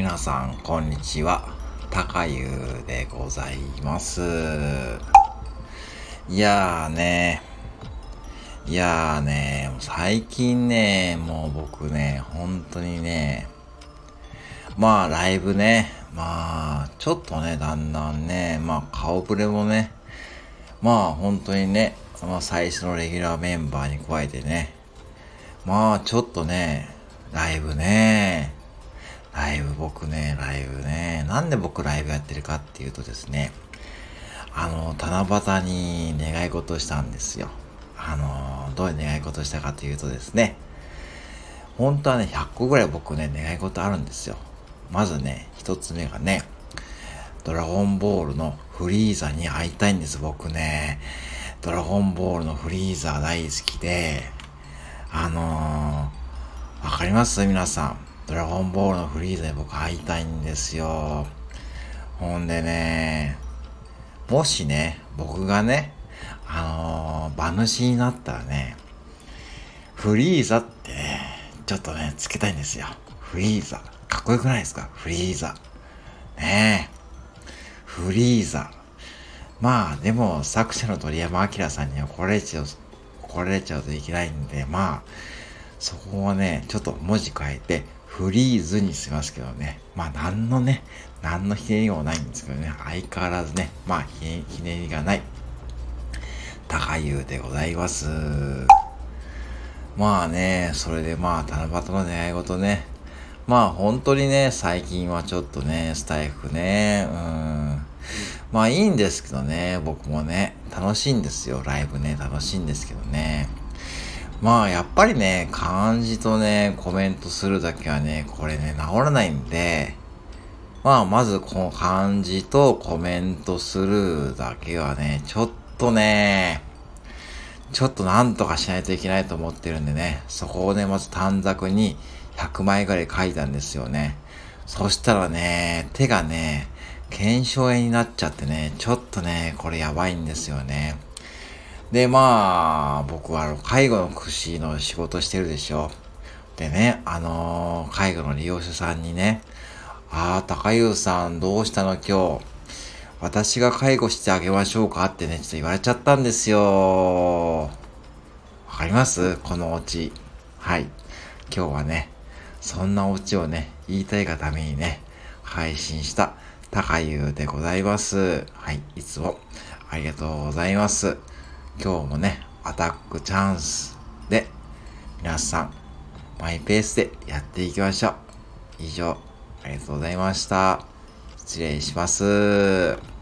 皆さん、こんにちは。高湯でございます。いやーね、いやーね、最近ね、もう僕ね、本当にね、まあライブね、まあちょっとね、だんだんね、まあ顔ぶれもね、まあ本当にね、まあ最初のレギュラーメンバーに加えてね、まあちょっとね、ライブね、ライブ僕ね、ライブね、なんで僕ライブやってるかっていうとですね、あの、七夕に願い事したんですよ。あの、どういう願い事したかというとですね、本当はね、100個ぐらい僕ね、願い事あるんですよ。まずね、一つ目がね、ドラゴンボールのフリーザに会いたいんです、僕ね。ドラゴンボールのフリーザ大好きで、あのー、わかります？皆さん。ドラゴンボールのフリーザに僕会いたいんですよ。ほんでね、もしね、僕がね、あのー、馬主になったらね、フリーザってね、ちょっとね、つけたいんですよ。フリーザ。かっこよくないですか？フリーザ。ねえ。フリーザ。まあ、でも、作者の鳥山明さんに怒られちゃう、怒られちゃうといけないんで、まあ、そこはね、ちょっと文字変えて、フリーズにしますけどね。まあ、なんのね、何のひねりもないんですけどね、相変わらずね、まあ、ひねりがない、高湯でございます。まあね、それでまあ、七夕の願い事ね。まあ、本当にね、最近はちょっとね、スタイフね、うん。まあ、いいんですけどね、僕もね、楽しいんですよ、ライブね、楽しいんですけどね。まあ、やっぱりね、漢字とね、コメントするだけはね、これね、治らないんで、まあ、まずこの漢字とコメントするだけはね、ちょっとね、ちょっとなんとかしないといけないと思ってるんでね、そこをね、まず短冊に100枚ぐらい書いたんですよね。そしたらね、手がね、腱鞘炎になっちゃってね、ちょっとね、これやばいんですよね。で、まあ、僕は介護の福祉の仕事してるでしょ。でね、あのー、介護の利用者さんにね、ああ、高優さんどうしたの今日？私が介護してあげましょうか？ってね、ちょっと言われちゃったんですよ。わかります？このオチ。はい。今日はね、そんなオチをね、言いたいがためにね、配信した高優でございます。はい。いつもありがとうございます。今日もね、アタックチャンスで、皆さん、マイペースでやっていきましょう。以上、ありがとうございました。失礼します。